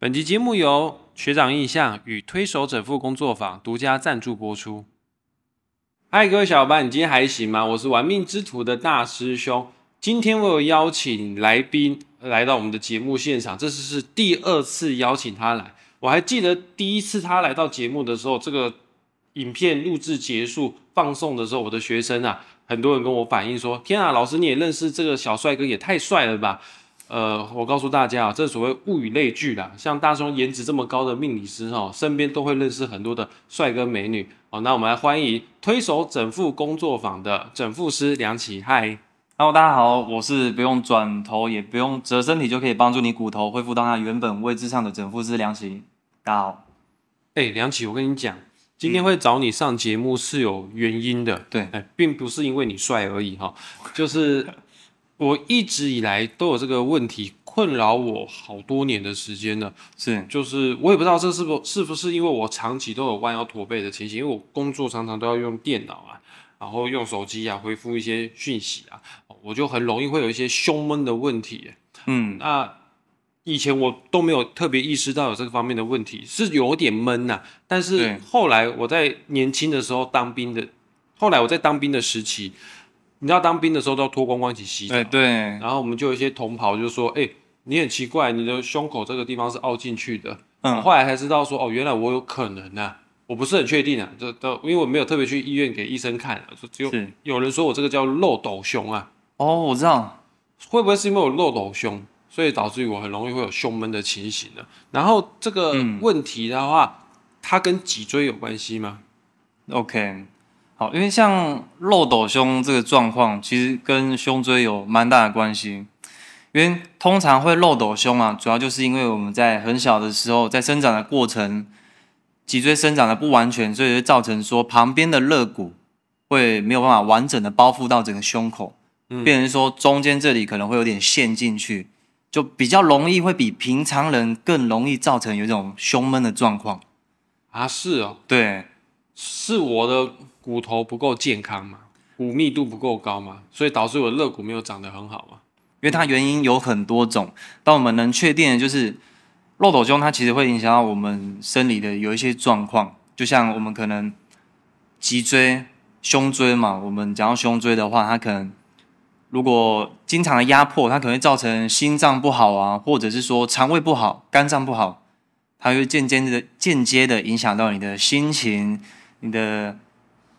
本集节目由学长印象与推手整副工作坊独家赞助播出。嗨，各位小伙伴，你今天还行吗？我是玩命之徒的大师兄。今天我有邀请来宾来到我们的节目现场，这次是第二次邀请他来。我还记得第一次他来到节目的时候，这个影片录制结束放送的时候，我的学生啊，很多人跟我反映说：“天啊，老师你也认识这个小帅哥，也太帅了吧！”呃，我告诉大家啊，这所谓物以类聚啦，像大兄颜值这么高的命理师哈，身边都会认识很多的帅哥美女哦。那我们来欢迎推手整副工作坊的整副师梁启，嗨，Hello，大家好，我是不用转头也不用折身体就可以帮助你骨头恢复到它原本位置上的整副师梁启，大家好。哎，梁启，我跟你讲，今天会找你上节目是有原因的，对，哎，并不是因为你帅而已哈，就是。我一直以来都有这个问题困扰我好多年的时间了，是，就是我也不知道这是不是不是因为我长期都有弯腰驼背的情形，因为我工作常常都要用电脑啊，然后用手机啊回复一些讯息啊，我就很容易会有一些胸闷的问题。嗯，那以前我都没有特别意识到有这个方面的问题，是有点闷呐。但是后来我在年轻的时候当兵的，后来我在当兵的时期。你知道当兵的时候都要脱光光一起洗澡，对。然后我们就有一些同袍就说：“哎，你很奇怪，你的胸口这个地方是凹进去的。”嗯。后来才知道说：“哦，原来我有可能啊，我不是很确定啊，这都因为我没有特别去医院给医生看，只有有人说我这个叫漏斗胸啊。哦，我知道，会不会是因为我漏斗胸，所以导致于我很容易会有胸闷的情形呢？然后这个问题的话，它跟脊椎有关系吗？OK。好，因为像漏斗胸这个状况，其实跟胸椎有蛮大的关系。因为通常会漏斗胸啊，主要就是因为我们在很小的时候，在生长的过程，脊椎生长的不完全，所以会造成说旁边的肋骨会没有办法完整的包覆到整个胸口，变成说中间这里可能会有点陷进去，就比较容易会比平常人更容易造成有一种胸闷的状况。啊，是哦，对，是我的。骨头不够健康嘛，骨密度不够高嘛，所以导致我的肋骨没有长得很好嘛。因为它原因有很多种，但我们能确定的就是漏斗胸，它其实会影响到我们生理的有一些状况。就像我们可能脊椎、胸椎嘛，我们讲到胸椎的话，它可能如果经常的压迫，它可能会造成心脏不好啊，或者是说肠胃不好、肝脏不好，它会间接的间接的影响到你的心情、你的。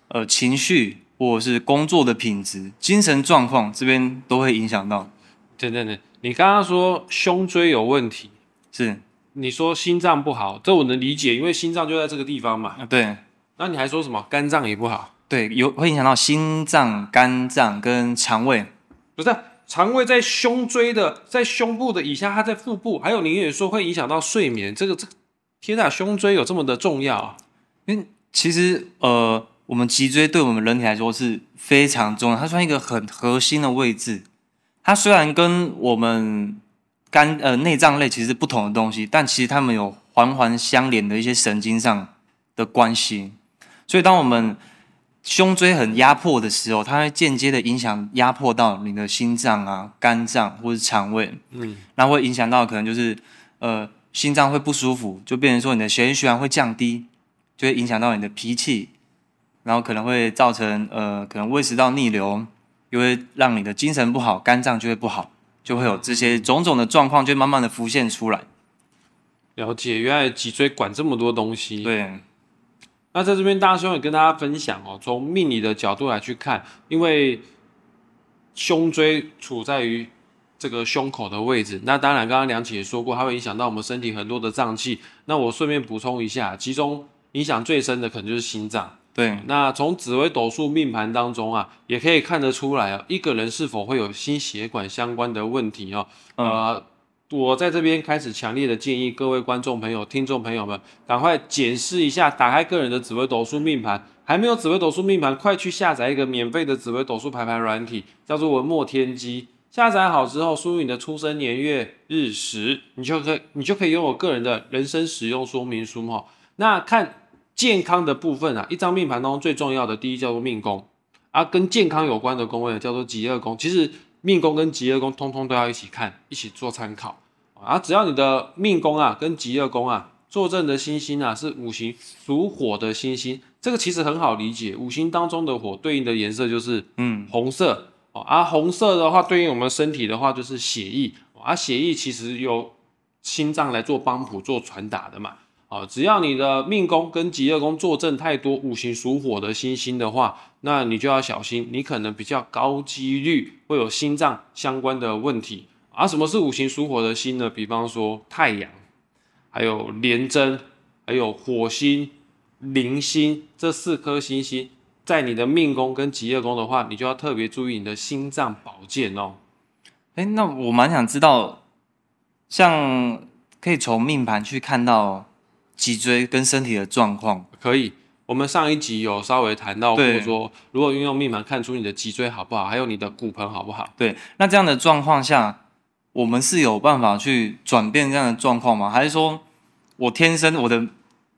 呃，情绪或者是工作的品质、精神状况这边都会影响到。等等等，你刚刚说胸椎有问题，是你说心脏不好，这我能理解，因为心脏就在这个地方嘛。啊，对。那你还说什么肝脏也不好？对，有会影响到心脏、肝脏跟肠胃。不是，肠胃在胸椎的，在胸部的以下，它在腹部。还有你也说会影响到睡眠，这个这，天哪，胸椎有这么的重要啊？因为其实呃。我们脊椎对我们人体来说是非常重要，它算一个很核心的位置。它虽然跟我们肝呃内脏类其实不同的东西，但其实它们有环环相连的一些神经上的关系。所以，当我们胸椎很压迫的时候，它会间接的影响压迫到你的心脏啊、肝脏或是肠胃。嗯，那会影响到可能就是呃心脏会不舒服，就变成说你的血液循环会降低，就会影响到你的脾气。然后可能会造成呃，可能胃食道逆流，又会让你的精神不好，肝脏就会不好，就会有这些种种的状况，就慢慢的浮现出来。了解，原来脊椎管这么多东西。对。那在这边，大兄也跟大家分享哦，从命理的角度来去看，因为胸椎处在于这个胸口的位置，那当然刚刚梁姐也说过，它会影响到我们身体很多的脏器。那我顺便补充一下，其中影响最深的可能就是心脏。对，那从紫微斗数命盘当中啊，也可以看得出来啊，一个人是否会有心血管相关的问题哦。呃，我在这边开始强烈的建议各位观众朋友、听众朋友们，赶快检视一下，打开个人的紫微斗数命盘，还没有紫微斗数命盘，快去下载一个免费的紫微斗数排盘软体，叫做文墨天机。下载好之后，输入你的出生年月日时，你就可以你就可以拥有个人的人生使用说明书哈。那看。健康的部分啊，一张命盘当中最重要的第一叫做命宫，啊，跟健康有关的宫位叫做吉厄宫。其实命宫跟吉厄宫通通都要一起看，一起做参考。啊，只要你的命宫啊跟极恶宫啊坐镇的星星啊是五行属火的星星，这个其实很好理解，五行当中的火对应的颜色就是嗯，红色。哦，啊，红色的话对应我们身体的话就是血液，啊，血液其实由心脏来做帮谱、做传达的嘛，啊，只要你的命宫跟极恶宫坐镇太多五行属火的星星的话，那你就要小心，你可能比较高几率会有心脏相关的问题。啊，什么是五行属火的星呢？比方说太阳，还有廉贞，还有火星、铃星这四颗星星，在你的命宫跟极恶宫的话，你就要特别注意你的心脏保健哦。哎，那我蛮想知道，像可以从命盘去看到脊椎跟身体的状况。可以，我们上一集有稍微谈到过对说，如果运用命盘看出你的脊椎好不好，还有你的骨盆好不好。对，那这样的状况下，我们是有办法去转变这样的状况吗？还是说我天生我的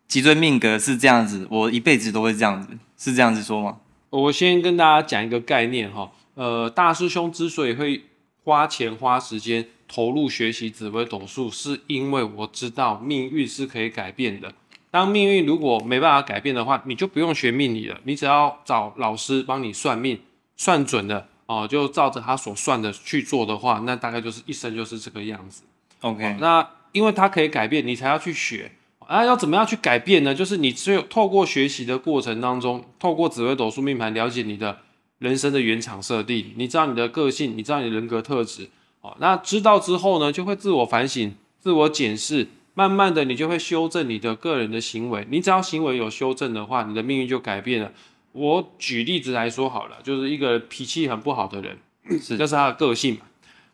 脊椎命格是这样子，我一辈子都会这样子，是这样子说吗？我先跟大家讲一个概念哈，呃，大师兄之所以会花钱花时间投入学习紫微斗数，是因为我知道命运是可以改变的。当命运如果没办法改变的话，你就不用学命理了，你只要找老师帮你算命，算准了哦，就照着他所算的去做的话，那大概就是一生就是这个样子。OK，那因为它可以改变，你才要去学。啊，要怎么样去改变呢？就是你只有透过学习的过程当中，透过紫微斗数命盘了解你的人生的原厂设定，你知道你的个性，你知道你的人格特质。哦，那知道之后呢，就会自我反省、自我检视，慢慢的你就会修正你的个人的行为。你只要行为有修正的话，你的命运就改变了。我举例子来说好了，就是一个脾气很不好的人，是这是他的个性嘛，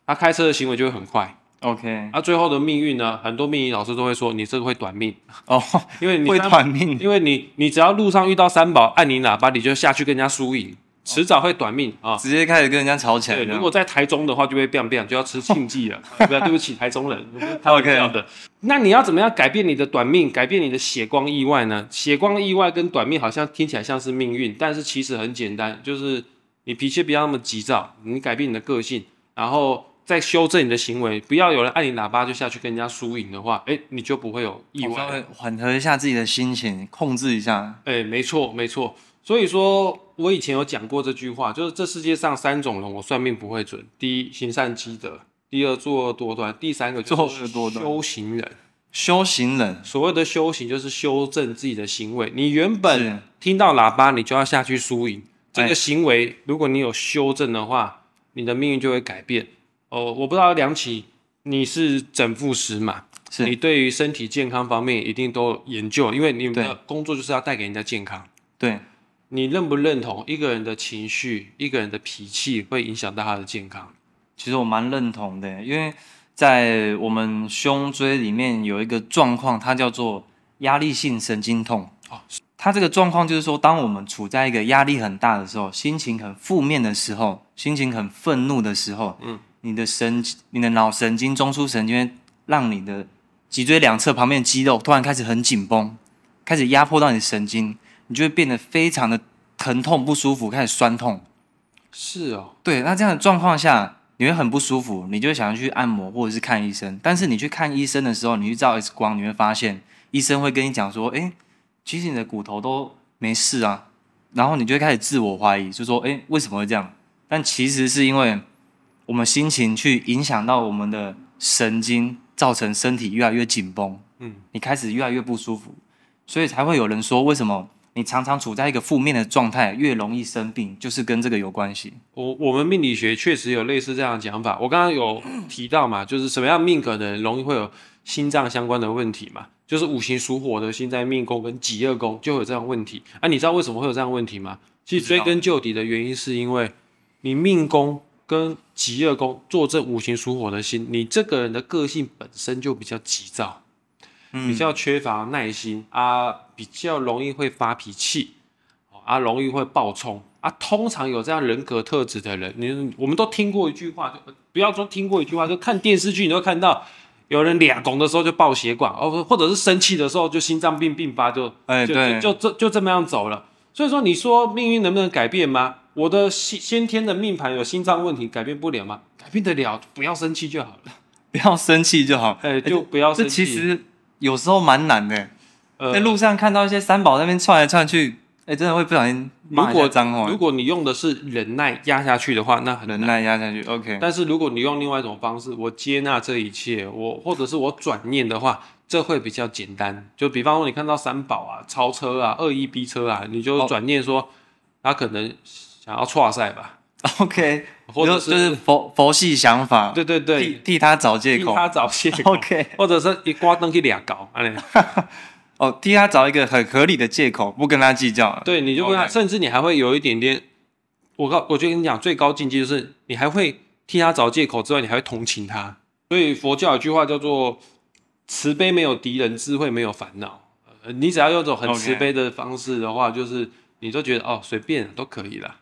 他开车的行为就会很快。OK，啊，最后的命运呢，很多命理老师都会说你这个会短命，哦，会因为你会短命，因为你你只要路上遇到三宝，按你喇叭你就下去跟人家输赢，迟早会短命啊。直接开始跟人家吵起来对，如果在台中的话，就会 biang biang，就要吃庆忌了。啊不要，对不起，台中人，我不是开玩笑的。那你要怎么样改变你的短命，改变你的血光意外呢？血光意外跟短命好像听起来像是命运，但是其实很简单，就是你脾气不要那么急躁，你改变你的个性，然后再修正你的行为，不要有人按你喇叭就下去跟人家输赢的话，哎，你就不会有意外。缓和一下自己的心情，控制一下。哎，没错，没错。所以说我以前有讲过这句话，就是这世界上三种人，我算命不会准。第一，行善积德；第二，作恶多端；第三个就作是多端修行人。修行人所谓的修行，就是修正自己的行为。你原本是听到喇叭，你就要下去输赢。这哎个行为，如果你有修正的话，你的命运就会改变。哦，我不知道梁启，你是整复师嘛？是你对于身体健康方面一定都有研究，因为你们的工作就是要带给人家健康。对，你认不认同一个人的情绪、一个人的脾气会影响到他的健康？其实我蛮认同的，因为在我们胸椎里面有一个状况，它叫做压力性神经痛。哦，它这个状况就是说，当我们处在一个压力很大的时候，心情很负面的时候，心情很愤怒的时候，嗯，你的神、你的脑神经、中枢神经让你的脊椎两侧旁边的肌肉突然开始很紧绷，开始压迫到你的神经，你就会变得非常的疼痛不舒服，开始酸痛。是哦，对，那这样的状况下，你会很不舒服，你就想要去按摩或者是看医生。但是你去看医生的时候，你去照 X 光，你会发现医生会跟你讲说：“哎，其实你的骨头都没事啊。”然后你就会开始自我怀疑，就说：“哎，为什么会这样？”但其实是因为我们心情去影响到我们的神经，造成身体越来越紧绷，嗯，你开始越来越不舒服，所以才会有人说，为什么你常常处在一个负面的状态，越容易生病，就是跟这个有关系。我我们命理学确实有类似这样的讲法。我刚刚有提到嘛，就是什么样命格的人容易会有心脏相关的问题嘛，就是五行属火的心在命宫跟极恶宫就有这样问题。啊，你知道为什么会有这样问题吗？其实追根究底的原因是因为你命宫跟极恶宫坐镇五行属火的心，你这个人的个性本身就比较急躁。嗯比较缺乏耐心啊，比较容易会发脾气，哦啊，容易会暴冲啊。通常有这样人格特质的人，你我们都听过一句话，就不要说听过一句话，就看电视剧你都会看到有人俩拱的时候就爆血管，哦，或者是生气的时候就心脏病并发就，就哎对就就这就这么样走了。所以说，你说命运能不能改变吗？我的先先天的命盘有心脏问题，改变不了吗？改变得了，不要生气就好了。不要生气就好。哎，就不要生气。其实有时候蛮难的，呃在路上看到一些三宝那边窜来窜去，哎，真的会不小心骂脏话如。果你用的是忍耐压下去的话，那很忍难。耐压下去，OK。但是如果你用另外一种方式，我接纳这一切，我或者是我转念的话，这会比较简单。就比方说，你看到三宝啊、超车啊、恶意逼车啊，你就哦转念说，他可能想要跨赛吧，OK，或者就是就是佛佛系想法，对对对，替他找借口。替他找借口，OK，或者是一刮灯去俩搞，安尼 哦，替他找一个很合理的借口，不跟他计较了。对，你就跟他甚至你还会有一点点，我告，我就跟你讲，最高境界就是你还会替他找借口之外，你还会同情他。所以佛教有句话叫做“慈悲没有敌人，智慧没有烦恼”呃。你只要用这种很慈悲的方式的话就是你都觉得哦随便都可以啦。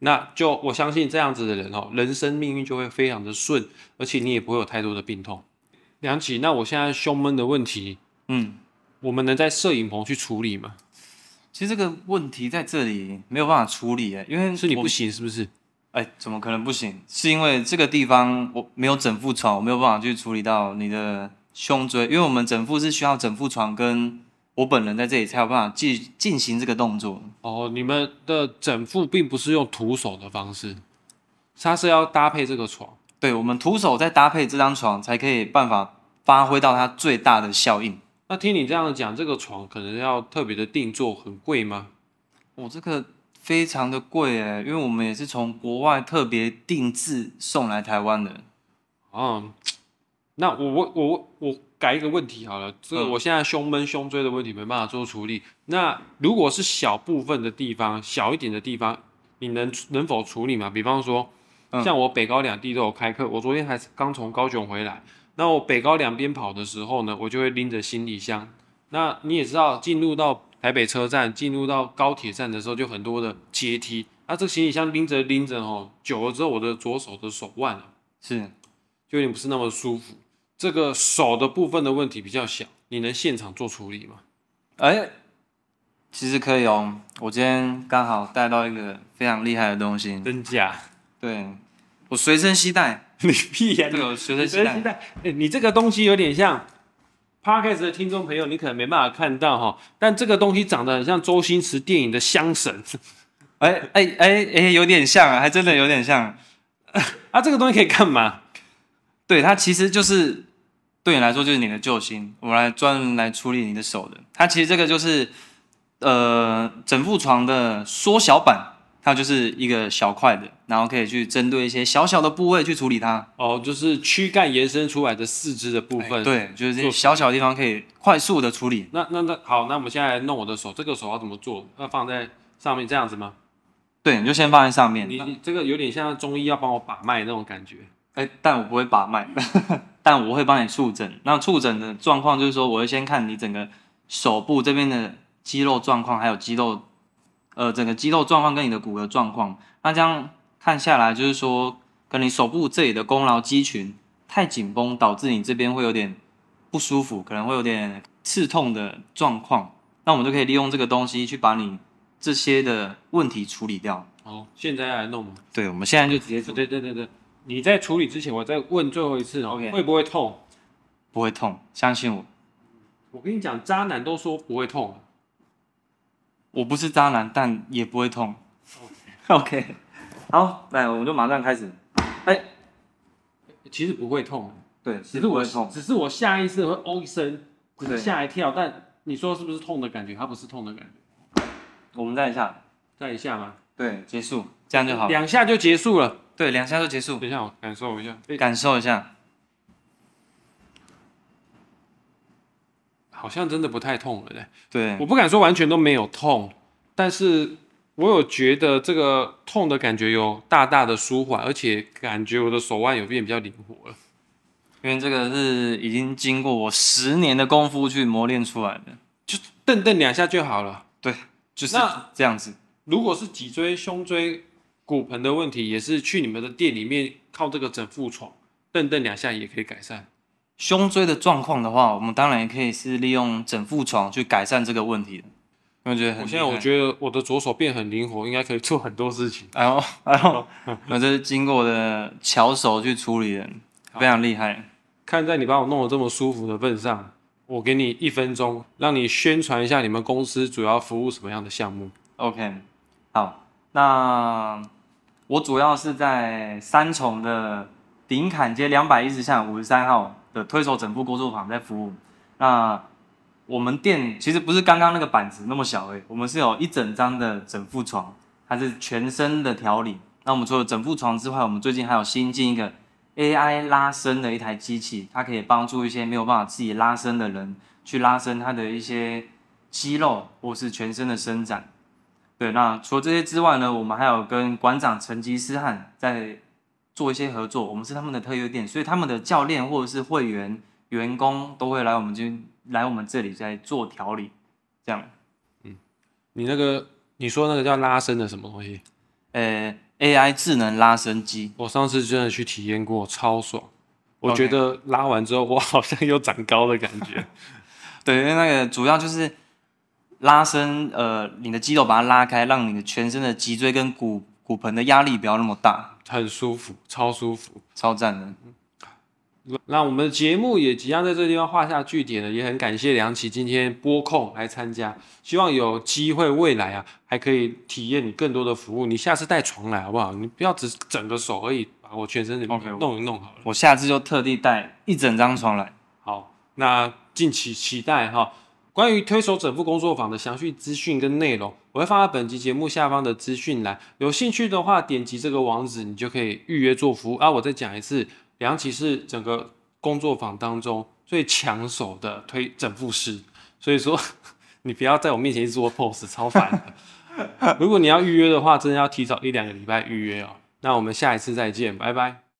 那就我相信这样子的人哦，人生命运就会非常的顺，而且你也不会有太多的病痛。梁启，那我现在胸闷的问题，嗯，我们能在摄影棚去处理吗？其实这个问题在这里没有办法处理诶，因为是你不行是不是？哎，怎么可能不行？是因为这个地方我没有整副床，我没有办法去处理到你的胸椎，因为我们整副是需要整副床跟我本人在这里才有办法进进行这个动作。哦，你们的整副并不是用徒手的方式，它是要搭配这个床。对，我们徒手再搭配这张床，才可以办法发挥到它最大的效应。那听你这样讲，这个床可能要特别的定做，很贵吗？我、这个非常的贵哎，因为我们也是从国外特别定制送来台湾的。哦，那我我我我改一个问题好了，这个嗯我现在胸闷胸椎的问题没办法做处理。那如果是小部分的地方，小一点的地方，你能能否处理吗？比方说，嗯像我北高两地都有开课，我昨天还刚从高雄回来，那我北高两边跑的时候呢，我就会拎着行李箱。那你也知道，进入到台北车站，进入到高铁站的时候，就很多的阶梯。那这个行李箱拎着拎着哦，久了之后，我的左手的手腕啊，是，就有点不是那么舒服。这个手的部分的问题比较小，你能现场做处理吗？哎，其实可以哦。我今天刚好带到一个非常厉害的东西，真假？对我随身携带，你屁呀、这个随身携带。带，哎、你这个东西有点像 Podcast 的听众朋友，你可能没办法看到哈，但这个东西长得很像周星驰电影的香绳哎哎哎哎，有点像啊，还真的有点像。啊，这个东西可以干嘛？对，它其实就是对你来说就是你的救星，我来专门来处理你的手的。它其实这个就是呃整副床的缩小版，它就是一个小块的，然后可以去针对一些小小的部位去处理它。哦，就是躯干延伸出来的四肢的部分。哎对，就是这些小小的地方可以快速的处理。那那那好，那我们现在来弄我的手，这个手要怎么做？要放在上面这样子吗？对，你就先放在上面。你你这个有点像中医要帮我把脉那种感觉。哎，但我不会把脉，但我会帮你触诊。那触诊的状况就是说，我会先看你整个手部这边的肌肉状况，还有肌肉，呃，整个肌肉状况跟你的骨骼状况。那这样看下来，就是说，跟你手部这里的功劳肌群太紧绷，导致你这边会有点不舒服，可能会有点刺痛的状况。那我们就可以利用这个东西去把你这些的问题处理掉。哦，现在要来弄吗？对，我们现在就直接对对对对对，你在处理之前，我再问最后一次哦 OK 会不会痛？不会痛，相信我。我跟你讲，渣男都说不会痛，我不是渣男，但也不会痛。OK，好，来，我们就马上开始。哎，其实不会痛，对，只是我不会痛。只是我下意识会哦一声，只是吓一跳。但你说是不是痛的感觉？它不是痛的感觉，我们再一下，再一下吗？对，结束，这样就好。两下就结束了。对，两下就结束，等一下，我感受一下。哎感受一下。好像真的不太痛了嘞。对我，不敢说完全都没有痛，但是我有觉得这个痛的感觉有大大的舒缓，而且感觉我的手腕有变比较灵活了。因为这个是已经经过我十年的功夫去磨练出来的，就蹬蹬两下就好了。对就是那这样子。如果是脊椎、胸椎、骨盆的问题，也是去你们的店里面靠这个整副床蹬蹬两下也可以改善。胸椎的状况的话，我们当然也可以是利用整副床去改善这个问题的。我觉得很，我现在我觉得我的左手变很灵活，应该可以做很多事情。然后，然后，那这是经过我的巧手去处理的，非常厉害。看在你把我弄得这么舒服的份上，我给你一分钟，让你宣传一下你们公司主要服务什么样的项目。OK，好，那我主要是在三重的顶坎街两百一十巷五十三号的推手整复工作坊在服务。那我们店其实不是刚刚那个板子那么小诶，我们是有一整张的整复床，它是全身的调理。那我们除了整复床之外，我们最近还有新进一个 AI 拉伸的一台机器，它可以帮助一些没有办法自己拉伸的人去拉伸他的一些肌肉或是全身的伸展。对，那除了这些之外呢，我们还有跟馆长成吉思汗在做一些合作，我们是他们的特约店，所以他们的教练或者是会员、员工都会来我们这来我们这里在做调理，这样。嗯你那个你说那个叫拉伸的什么东西？呃，AI 智能拉伸机，我上次真的去体验过，超爽。我觉得拉完之后，我好像又长高的感觉。对，因为那个主要就是拉伸，呃，你的肌肉把它拉开，让你的全身的脊椎跟骨骨盆的压力不要那么大，很舒服，超舒服。超赞的。那我们的节目也即将在这个地方画下句点了，也很感谢梁启今天拨空来参加，希望有机会未来啊还可以体验你更多的服务。你下次带床来好不好？你不要只整个手而已，把我全身弄一弄好了。我下次就特地带一整张床来。好，那敬请期待哈。关于推手整复工作坊的详细资讯跟内容，我会放在本集节目下方的资讯栏。有兴趣的话，点击这个网址，你就可以预约做服务。啊，我再讲一次，梁启是整个工作坊当中最抢手的推整复师，所以说 你不要在我面前一直做 pose，超烦的。如果你要预约的话，真的要提早一两个礼拜预约哦。那我们下一次再见，拜拜。